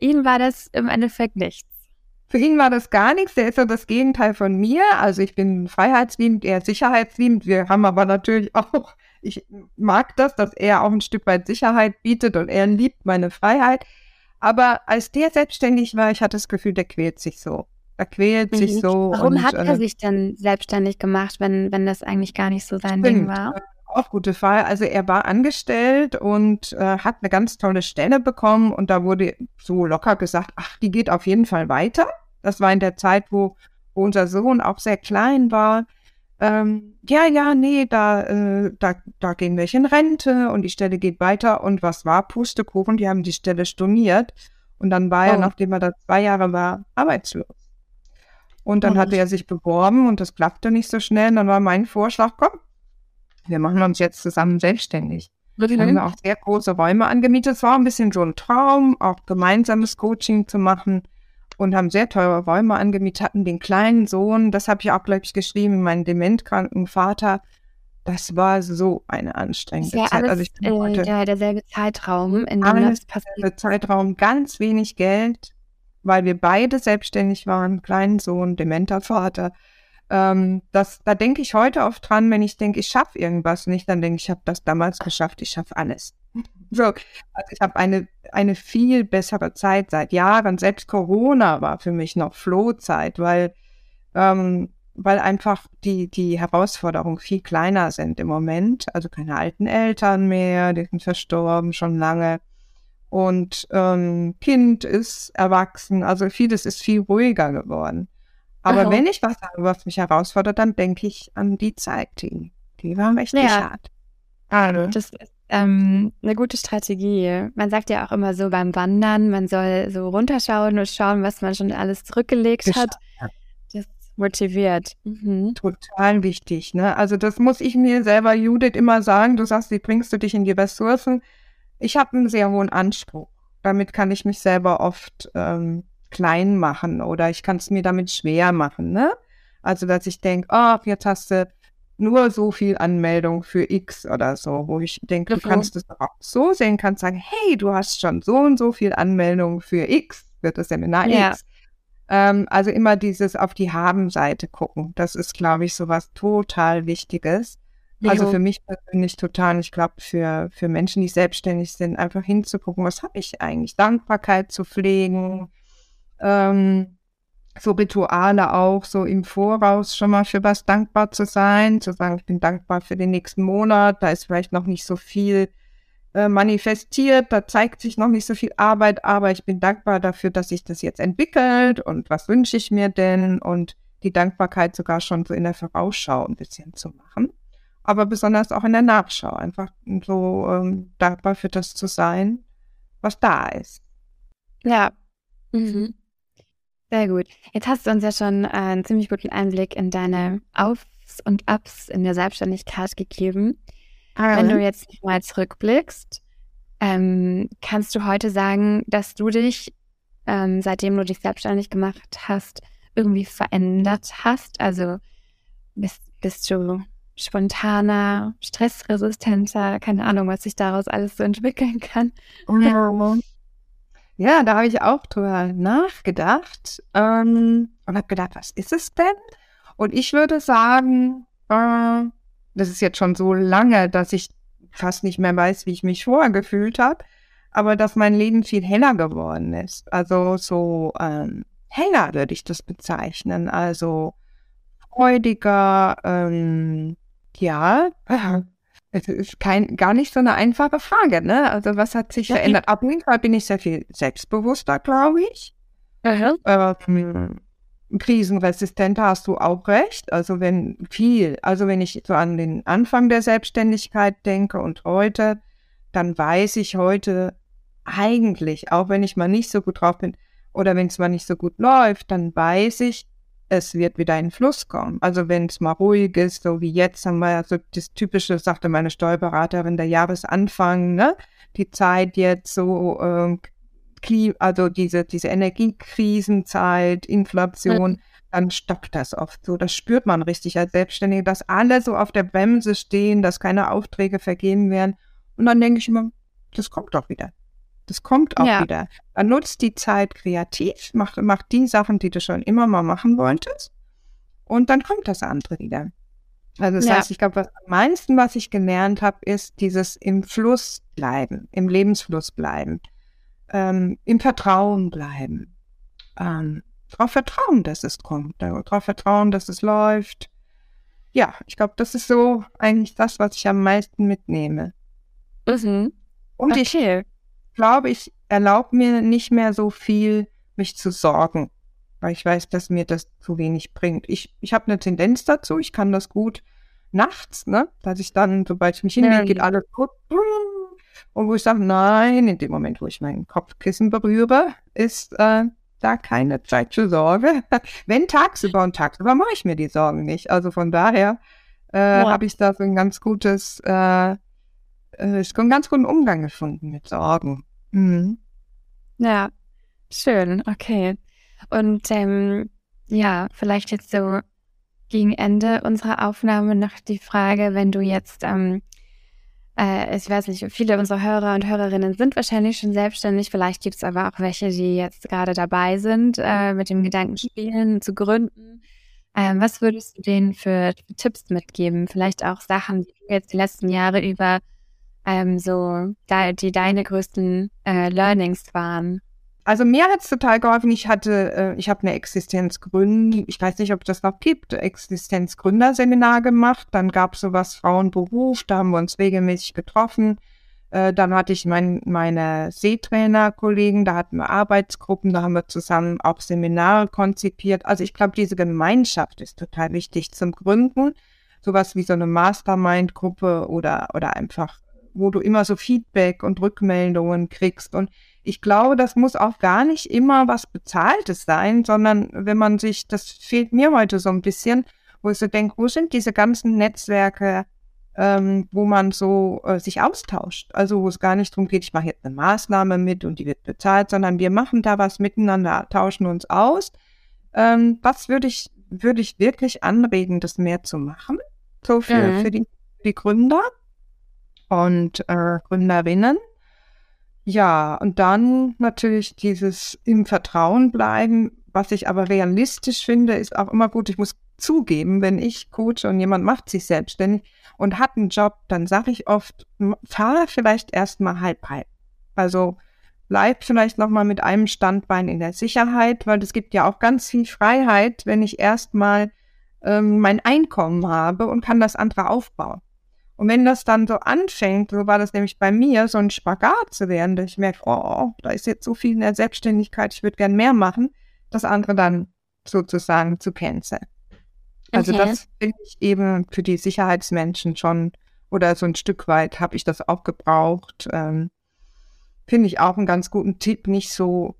ihm war das im Endeffekt nichts. Für ihn war das gar nichts. Der ist so das Gegenteil von mir. Also ich bin freiheitsliebend, er sicherheitsliebend. Wir haben aber natürlich [LAUGHS] auch ich mag das, dass er auch ein Stück weit Sicherheit bietet und er liebt meine Freiheit. Aber als der selbstständig war, ich hatte das Gefühl, der quält sich so. Er quält mhm. sich so. Warum und, hat er äh, sich denn selbstständig gemacht, wenn, wenn das eigentlich gar nicht so sein stimmt. Ding war? auch gute Frage. Also er war angestellt und äh, hat eine ganz tolle Stelle bekommen und da wurde so locker gesagt, ach, die geht auf jeden Fall weiter. Das war in der Zeit, wo, wo unser Sohn auch sehr klein war. Ähm, ja, ja, nee, da, äh, da, da gehen welche in Rente und die Stelle geht weiter. Und was war? Pustekuchen, die haben die Stelle storniert. Und dann war oh. er, nachdem er da zwei Jahre war, arbeitslos. Und dann oh. hatte er sich beworben und das klappte nicht so schnell. Und dann war mein Vorschlag, komm, wir machen uns jetzt zusammen selbstständig. Wir haben auch sehr große Räume angemietet. Es war ein bisschen so ein Traum, auch gemeinsames Coaching zu machen und haben sehr teure Räume angemietet, hatten den kleinen Sohn, das habe ich auch, glaube ich, geschrieben, meinen dementkranken Vater. Das war so eine anstrengende ja Zeit. Alles, also ich bin äh, heute der, derselbe Zeitraum, in dem das passiert. Zeitraum, ganz wenig Geld, weil wir beide selbstständig waren, kleinen Sohn, dementer Vater. Ähm, das, da denke ich heute oft dran, wenn ich denke, ich schaffe irgendwas nicht, dann denke ich, ich habe das damals geschafft, ich schaffe alles. So, also ich habe eine, eine viel bessere Zeit seit Jahren. Selbst Corona war für mich noch Flohzeit, weil, ähm, weil einfach die, die Herausforderungen viel kleiner sind im Moment. Also keine alten Eltern mehr, die sind verstorben schon lange. Und ähm, Kind ist erwachsen, also vieles ist viel ruhiger geworden. Aber Aha. wenn ich was habe, was mich herausfordert, dann denke ich an die Zeit, die, die war echt ja. hart. Also. Das ist ähm, eine gute Strategie. Man sagt ja auch immer so beim Wandern, man soll so runterschauen und schauen, was man schon alles zurückgelegt hat. Das motiviert. Mhm. Total wichtig. Ne? Also das muss ich mir selber, Judith, immer sagen. Du sagst, wie bringst du dich in die Ressourcen? Ich habe einen sehr hohen Anspruch. Damit kann ich mich selber oft ähm, klein machen oder ich kann es mir damit schwer machen. Ne? Also, dass ich denke, oh, jetzt hast du nur so viel Anmeldung für X oder so, wo ich denke, du kannst es auch so sehen, kannst sagen, hey, du hast schon so und so viel Anmeldung für X, wird das Seminar ja. X. Ähm, also immer dieses auf die Haben-Seite gucken. Das ist, glaube ich, so was total Wichtiges. Also für mich persönlich total, ich glaube, für, für Menschen, die selbstständig sind, einfach hinzugucken, was habe ich eigentlich? Dankbarkeit zu pflegen, ähm, so Rituale auch, so im Voraus schon mal für was dankbar zu sein, zu sagen, ich bin dankbar für den nächsten Monat, da ist vielleicht noch nicht so viel äh, manifestiert, da zeigt sich noch nicht so viel Arbeit, aber ich bin dankbar dafür, dass sich das jetzt entwickelt und was wünsche ich mir denn und die Dankbarkeit sogar schon so in der Vorausschau ein bisschen zu machen, aber besonders auch in der Nachschau, einfach so ähm, dankbar für das zu sein, was da ist. Ja. Mhm. Sehr gut. Jetzt hast du uns ja schon äh, einen ziemlich guten Einblick in deine Aufs und Ups in der Selbstständigkeit gegeben. Ah. Wenn du jetzt mal zurückblickst, ähm, kannst du heute sagen, dass du dich, ähm, seitdem du dich selbstständig gemacht hast, irgendwie verändert hast? Also bist, bist du spontaner, stressresistenter, keine Ahnung, was sich daraus alles so entwickeln kann. Ja, da habe ich auch drüber nachgedacht ähm, und habe gedacht, was ist es denn? Und ich würde sagen, äh, das ist jetzt schon so lange, dass ich fast nicht mehr weiß, wie ich mich vorher gefühlt habe, aber dass mein Leben viel heller geworden ist. Also so ähm, heller würde ich das bezeichnen. Also freudiger, ähm, ja, [LAUGHS] es ist kein, gar nicht so eine einfache Frage, ne? Also was hat sich ja, verändert? Auf jeden Fall bin ich sehr viel selbstbewusster, glaube ich. Ähm, krisenresistenter hast du auch recht. Also wenn viel, also wenn ich so an den Anfang der Selbstständigkeit denke und heute, dann weiß ich heute eigentlich, auch wenn ich mal nicht so gut drauf bin oder wenn es mal nicht so gut läuft, dann weiß ich, es wird wieder in Fluss kommen. Also wenn es mal ruhig ist, so wie jetzt haben wir so das Typische, sagte meine Steuerberaterin, der Jahresanfang, ne? Die Zeit jetzt so, ähm, also diese, diese Energiekrisenzeit, Inflation, mhm. dann stockt das oft so. Das spürt man richtig als Selbstständige, dass alle so auf der Bremse stehen, dass keine Aufträge vergeben werden. Und dann denke ich immer, das kommt doch wieder. Das kommt auch ja. wieder. Dann nutzt die Zeit kreativ, mach, mach die Sachen, die du schon immer mal machen wolltest. Und dann kommt das andere wieder. Also das ja. heißt, ich glaube, was am meisten, was ich gelernt habe, ist dieses im Fluss bleiben, im Lebensfluss bleiben, ähm, im Vertrauen bleiben, ähm, darauf vertrauen, dass es kommt, darauf vertrauen, dass es läuft. ja, ich glaube, das ist so eigentlich das, was ich am meisten mitnehme. Mhm. Und Okay. ich glaube, ich erlaube mir nicht mehr so viel, mich zu sorgen, weil ich weiß, dass mir das zu wenig bringt. Ich, ich habe eine Tendenz dazu, ich kann das gut nachts, ne, dass ich dann, sobald ich mich hinlege, geht alles gut. Und wo ich sage, nein, in dem Moment, wo ich mein Kopfkissen berühre, ist äh, da keine Zeit für Sorge. [LAUGHS] Wenn tagsüber und tagsüber mache ich mir die Sorgen nicht. Also von daher äh, habe ich da so ein ganz gutes, äh, äh, ist einen ganz guten Umgang gefunden mit Sorgen. Mhm. Ja, schön, okay. Und ähm, ja, vielleicht jetzt so gegen Ende unserer Aufnahme noch die Frage, wenn du jetzt, ähm, äh, ich weiß nicht, viele unserer Hörer und Hörerinnen sind wahrscheinlich schon selbstständig, vielleicht gibt es aber auch welche, die jetzt gerade dabei sind, äh, mit dem Gedanken spielen, zu gründen. Ähm, was würdest du denen für, für Tipps mitgeben? Vielleicht auch Sachen, die du jetzt die letzten Jahre über ähm, so, die deine größten äh, Learnings waren? Also mir hat es total geholfen. Ich hatte, äh, ich habe eine Existenzgründung, ich weiß nicht, ob das noch gibt, Existenzgründerseminar gemacht. Dann gab es sowas Frauenberuf, da haben wir uns regelmäßig getroffen. Äh, dann hatte ich mein, meine Seetrainerkollegen, da hatten wir Arbeitsgruppen, da haben wir zusammen auch Seminare konzipiert. Also ich glaube, diese Gemeinschaft ist total wichtig zum Gründen. Sowas wie so eine Mastermind-Gruppe oder, oder einfach, wo du immer so Feedback und Rückmeldungen kriegst. Und ich glaube, das muss auch gar nicht immer was Bezahltes sein, sondern wenn man sich, das fehlt mir heute so ein bisschen, wo ich so denke, wo sind diese ganzen Netzwerke, ähm, wo man so äh, sich austauscht? Also wo es gar nicht darum geht, ich mache jetzt eine Maßnahme mit und die wird bezahlt, sondern wir machen da was miteinander, tauschen uns aus. Ähm, was würde ich, würde ich wirklich anregen, das mehr zu machen? So für, Mhm. für, die, für die Gründer und äh, Gründerinnen. Ja, und dann natürlich dieses im Vertrauen bleiben. Was ich aber realistisch finde, ist auch immer gut. Ich muss zugeben, wenn ich coache und jemand macht sich selbstständig und hat einen Job, dann sage ich oft, fahre vielleicht erstmal halb halb. Also bleib vielleicht nochmal mit einem Standbein in der Sicherheit, weil es gibt ja auch ganz viel Freiheit, wenn ich erstmal ähm, mein Einkommen habe und kann das andere aufbauen. Und wenn das dann so anfängt, so war das nämlich bei mir, so ein Spagat zu werden, dass ich merke, oh, da ist jetzt so viel in der Selbstständigkeit, ich würde gern mehr machen, das andere dann sozusagen zu canceln. Also Okay. das finde ich eben für die Sicherheitsmenschen schon, oder so ein Stück weit habe ich das auch gebraucht. Ähm, finde ich auch einen ganz guten Tipp, nicht so,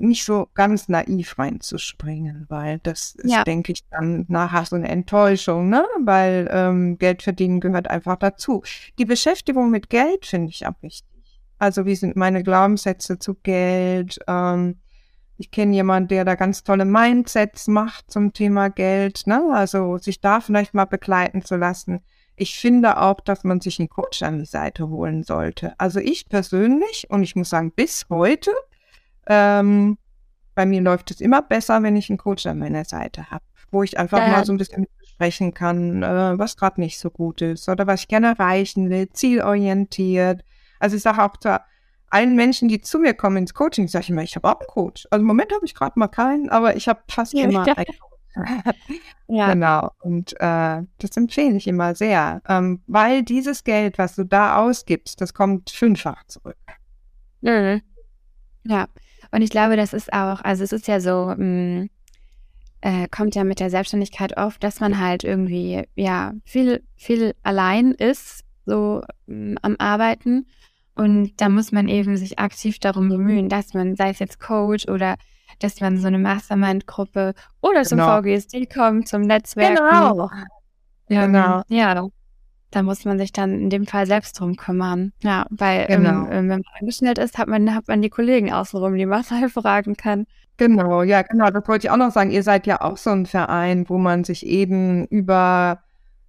nicht so ganz naiv reinzuspringen, weil das ist, Ja. denke ich, dann nachher so eine Enttäuschung, ne? Weil ähm, Geld verdienen gehört einfach dazu. Die Beschäftigung mit Geld finde ich auch wichtig. Also wie sind meine Glaubenssätze zu Geld? Ähm, ich kenne jemanden, der da ganz tolle Mindsets macht zum Thema Geld, ne? Also sich da vielleicht mal begleiten zu lassen. Ich finde auch, dass man sich einen Coach an die Seite holen sollte. Also ich persönlich, und ich muss sagen, bis heute, ähm, bei mir läuft es immer besser, wenn ich einen Coach an meiner Seite habe, wo ich einfach Ja. mal so ein bisschen besprechen kann, äh, was gerade nicht so gut ist oder was ich gerne erreichen will, zielorientiert. Also ich sage auch zu allen Menschen, die zu mir kommen ins Coaching, sage ich immer, ich habe auch einen Coach. Also im Moment habe ich gerade mal keinen, aber ich habe fast Ja. immer einen Coach. [LAUGHS] Ja, Genau. Und äh, das empfehle ich immer sehr, ähm, weil dieses Geld, was du da ausgibst, das kommt fünffach zurück. Mhm. Ja, und ich glaube, das ist auch, also es ist ja so, mh, äh, kommt ja mit der Selbstständigkeit oft, dass man halt irgendwie, ja, viel, viel allein ist, so mh, am Arbeiten. Und da muss man eben sich aktiv darum bemühen, dass man, sei es jetzt Coach oder dass man so eine Mastermind-Gruppe oder zum Genau. VGSD kommt, zum Netzwerken. Genau. Ähm, Genau. Ja, da muss man sich dann in dem Fall selbst drum kümmern. Ja, weil Genau. ähm, ähm, wenn man angestellt ist, hat man, hat man die Kollegen außenrum, die man [LAUGHS] mal fragen kann. Genau, ja, genau. Das wollte ich auch noch sagen. Ihr seid ja auch so ein Verein, wo man sich eben über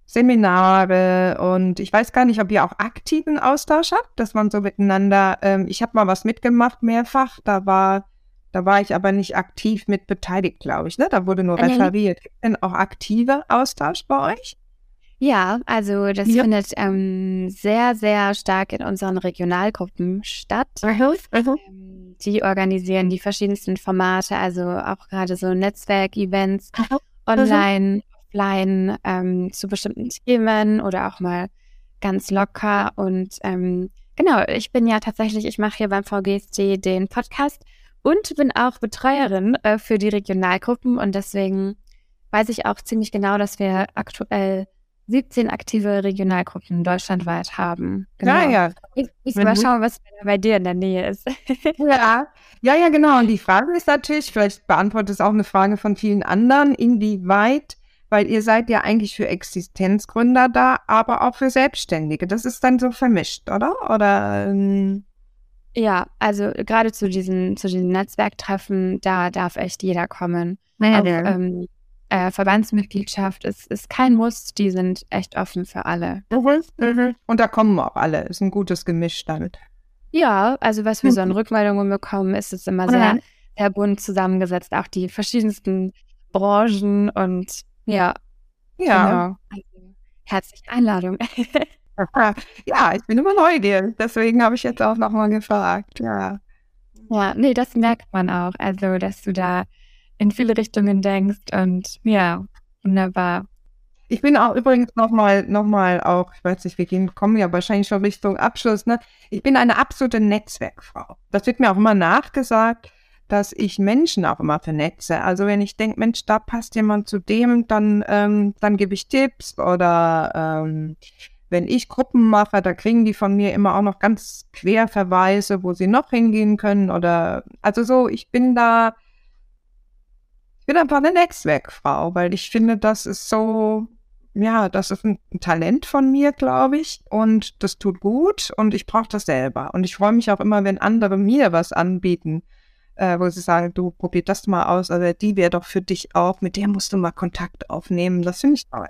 Seminare und ich weiß gar nicht, ob ihr auch aktiven Austausch habt, dass man so miteinander, ähm, ich habe mal was mitgemacht, mehrfach, da war, da war ich aber nicht aktiv mit beteiligt, glaube ich, ne? Da wurde nur Mhm. referiert. Gibt denn auch aktive Austausch bei euch? Ja, also das Ja. findet ähm, sehr, sehr stark in unseren Regionalgruppen statt. Ähm, Die organisieren die verschiedensten Formate, also auch gerade so Netzwerkevents online, offline ähm, zu bestimmten Themen oder auch mal ganz locker. Und ähm, genau, ich bin ja tatsächlich, ich mache hier beim VGSD den Podcast und bin auch Betreuerin äh, für die Regionalgruppen und deswegen weiß ich auch ziemlich genau, dass wir aktuell 17 aktive Regionalgruppen deutschlandweit haben. Genau. Ja, ja. Ich, ich mal schauen, was bei dir in der Nähe ist. [LAUGHS] ja. ja, ja, genau. Und die Frage ist natürlich, vielleicht beantwortet es auch eine Frage von vielen anderen, inwieweit, weil ihr seid ja eigentlich für Existenzgründer da, aber auch für Selbstständige. Das ist dann so vermischt, oder? Oder ähm ja, also gerade zu diesen, zu diesen Netzwerktreffen, da darf echt jeder kommen. Naja, auch, ähm, äh, Verbandsmitgliedschaft ist, ist kein Muss, die sind echt offen für alle. Mhm, mhm. Und da kommen auch alle, ist ein gutes Gemisch damit. Ja, also was wir so an mhm. Rückmeldungen bekommen, ist es immer sehr, sehr bunt zusammengesetzt, auch die verschiedensten Branchen und ja. Ja. Genau. Also, herzliche Einladung. [LAUGHS] ja, ich bin immer neugierig, deswegen habe ich jetzt auch nochmal gefragt, ja. Ja, nee, das merkt man auch, also, dass du da in viele Richtungen denkst und ja, wunderbar. Ich bin auch übrigens nochmal, noch mal auch, ich weiß nicht, wir gehen, kommen ja wahrscheinlich schon Richtung Abschluss, ne? Ich bin eine absolute Netzwerkfrau. Das wird mir auch immer nachgesagt, dass ich Menschen auch immer vernetze. Also wenn ich denke, Mensch, da passt jemand zu dem, dann, ähm, dann gebe ich Tipps oder ähm, wenn ich Gruppen mache, da kriegen die von mir immer auch noch ganz Querverweise, wo sie noch hingehen können oder also so, ich bin da ich bin einfach eine Netzwerkfrau, weil ich finde, das ist so, ja, das ist ein, Talent von mir, glaube ich. Und das tut gut und ich brauche das selber. Und ich freue mich auch immer, wenn andere mir was anbieten, äh, wo sie sagen, du probier das mal aus, aber die wäre doch für dich auch, mit der musst du mal Kontakt aufnehmen. Das finde ich toll.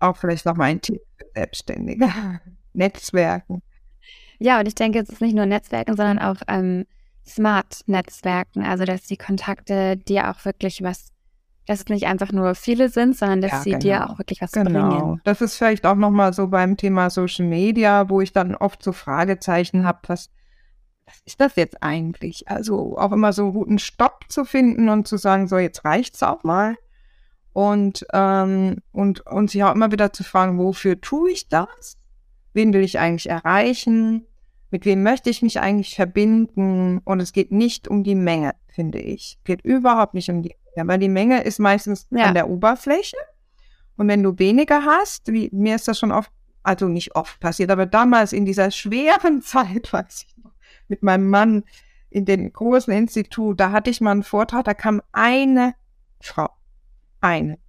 Auch vielleicht noch mal ein Tipp für Selbstständige. [LAUGHS] Netzwerken. Ja, und ich denke, es ist nicht nur Netzwerken, sondern auch ähm, Smart-Netzwerken, also dass die Kontakte dir auch wirklich was, dass es nicht einfach nur viele sind, sondern dass ja, sie genau. dir auch wirklich was genau. bringen. Das ist vielleicht auch nochmal so beim Thema Social Media, wo ich dann oft so Fragezeichen habe, was, was ist das jetzt eigentlich? Also auch immer so einen guten Stopp zu finden und zu sagen, so jetzt reicht's auch mal. Und, ähm, und, und sich auch immer wieder zu fragen, wofür tue ich das? Wen will ich eigentlich erreichen? Mit wem möchte ich mich eigentlich verbinden? Und es geht nicht um die Menge, finde ich. Es geht überhaupt nicht um die Menge, weil die Menge ist meistens ja. an der Oberfläche. Und wenn du weniger hast, wie mir ist das schon oft, also nicht oft passiert, aber damals in dieser schweren [LAUGHS] Zeit, weiß ich noch, mit meinem Mann in dem großen Institut, da hatte ich mal einen Vortrag, da kam eine Frau. Eine.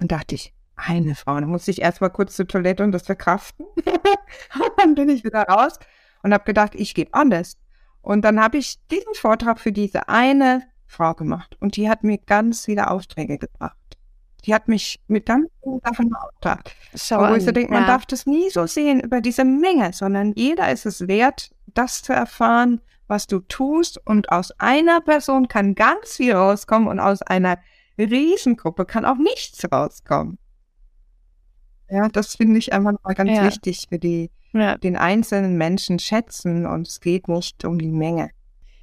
Und dachte ich, eine Frau. Da musste ich erst mal kurz zur Toilette und das verkraften. [LAUGHS] und dann bin ich wieder raus und habe gedacht, ich gebe alles. Und dann habe ich diesen Vortrag für diese eine Frau gemacht und die hat mir ganz viele Aufträge gebracht. Die hat mich mit ganz vielen Sachen beauftragt. Wo ich so denke, man darf das nie so sehen über diese Menge, sondern jeder ist es wert, das zu erfahren, was du tust. Und aus einer Person kann ganz viel rauskommen und aus einer Riesengruppe kann auch nichts rauskommen. Ja, das finde ich einfach mal ganz ja. wichtig für die ja. den einzelnen Menschen schätzen und es geht nicht um die Menge.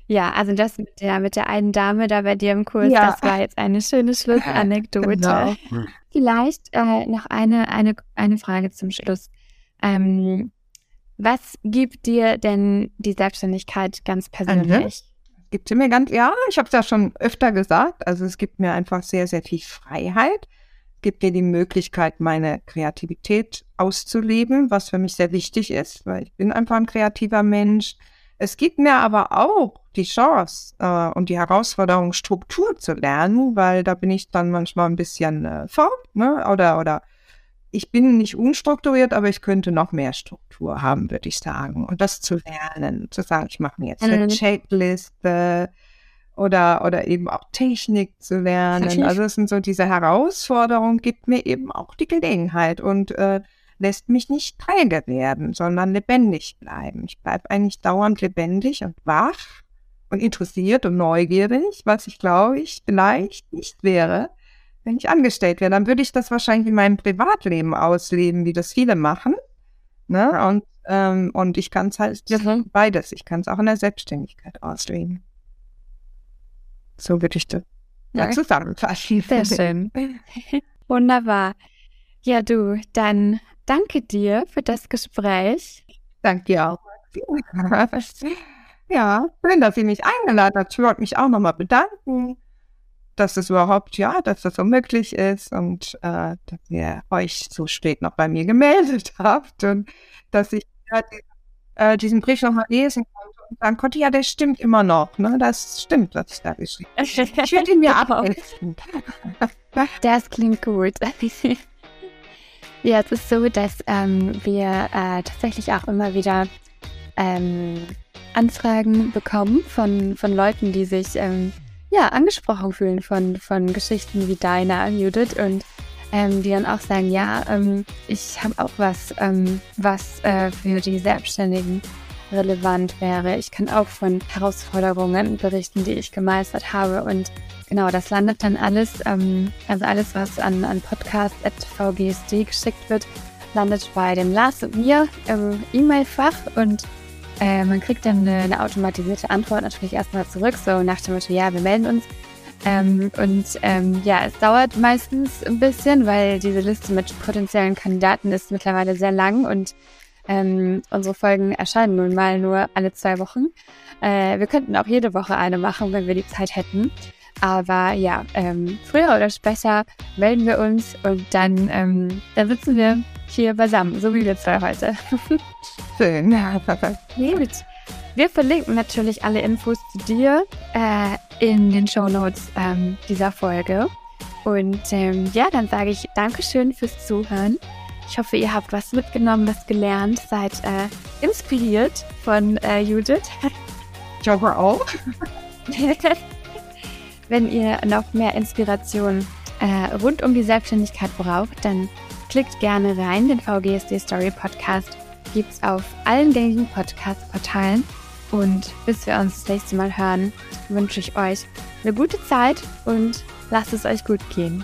Ja, also das mit der, mit der einen Dame da bei dir im Kurs, ja. das war jetzt eine schöne Schlussanekdote. Genau. Vielleicht äh, noch eine, eine, eine Frage zum Schluss. Ähm, was gibt dir denn die Selbstständigkeit ganz persönlich? Mhm. Gibt sie mir ganz, ja, ich habe es ja schon öfter gesagt. Also es gibt mir einfach sehr, sehr viel Freiheit gibt mir die Möglichkeit, meine Kreativität auszuleben, was für mich sehr wichtig ist, weil ich bin einfach ein kreativer Mensch. Es gibt mir aber auch die Chance äh, und die Herausforderung, Struktur zu lernen, weil da bin ich dann manchmal ein bisschen äh, faul, ne? Oder, oder ich bin nicht unstrukturiert, aber ich könnte noch mehr Struktur haben, würde ich sagen. Und das zu lernen, zu sagen, ich mache mir jetzt eine Checkliste, oder, oder eben auch Technik zu lernen. Also es sind so diese Herausforderungen, gibt mir eben auch die Gelegenheit und äh, lässt mich nicht träge werden, sondern lebendig bleiben. Ich bleibe eigentlich dauernd lebendig und wach und interessiert und neugierig, was ich glaube ich vielleicht nicht wäre, wenn ich angestellt wäre. Dann würde ich das wahrscheinlich in meinem Privatleben ausleben, wie das viele machen. Ne? Und, ähm, und ich kann es halt beides. Ich kann es auch in der Selbstständigkeit ausleben. So würde ich das ja. zusammenfassen. Sehr schön. [LAUGHS] Wunderbar. Ja, du, dann danke dir für das Gespräch. Danke dir auch. Ja, schön, dass Sie mich eingeladen hat. Ich wollte mich auch nochmal bedanken, dass es überhaupt, ja, dass das so möglich ist und äh, dass ihr euch so spät noch bei mir gemeldet [LAUGHS] habt und dass ich ja, die, äh, diesen Brief nochmal lesen konnte und sagen konnte, ja, der stimmt immer noch. Ne? Das stimmt, was ich da geschrieben habe. Ich werde ihn mir [LAUGHS] abhelfen. [LAUGHS] Das klingt gut. [LAUGHS] ja, es ist so, dass ähm, wir äh, tatsächlich auch immer wieder ähm, Anfragen bekommen von, von Leuten, die sich ähm, ja, angesprochen fühlen von, von Geschichten wie deiner, Judith, und ähm, die dann auch sagen, ja, ähm, ich habe auch was, ähm, was äh, für die Selbstständigen relevant wäre. Ich kann auch von Herausforderungen berichten, die ich gemeistert habe. Und genau, das landet dann alles, ähm, also alles, was an, an podcast.vgsd geschickt wird, landet bei dem Lars und mir im E-Mail-Fach und äh, man kriegt dann eine, eine, automatisierte Antwort natürlich erstmal zurück, so nach dem Motto, ja, wir melden uns. Ähm, und ähm, ja, es dauert meistens ein bisschen, weil diese Liste mit potenziellen Kandidaten ist mittlerweile sehr lang und ähm, unsere Folgen erscheinen nun mal nur alle zwei Wochen. Äh, wir könnten auch jede Woche eine machen, wenn wir die Zeit hätten. Aber ja, ähm, früher oder später melden wir uns und dann, ähm, dann sitzen wir hier beisammen, so wie wir zwei heute. [LAUGHS] Schön. [LAUGHS] Gut. Wir verlinken natürlich alle Infos zu dir äh, in den Show Notes ähm, dieser Folge. Und ähm, ja, dann sage ich Dankeschön fürs Zuhören. Ich hoffe, ihr habt was mitgenommen, was gelernt, seid äh, inspiriert von äh, Judith. [LAUGHS] Ich hoffe auch. [LAUGHS] Wenn ihr noch mehr Inspiration äh, rund um die Selbstständigkeit braucht, dann klickt gerne rein. Den VGSD Story Podcast gibt es auf allen gängigen Podcast-Portalen. Und bis wir uns das nächste Mal hören, wünsche ich euch eine gute Zeit und lasst es euch gut gehen.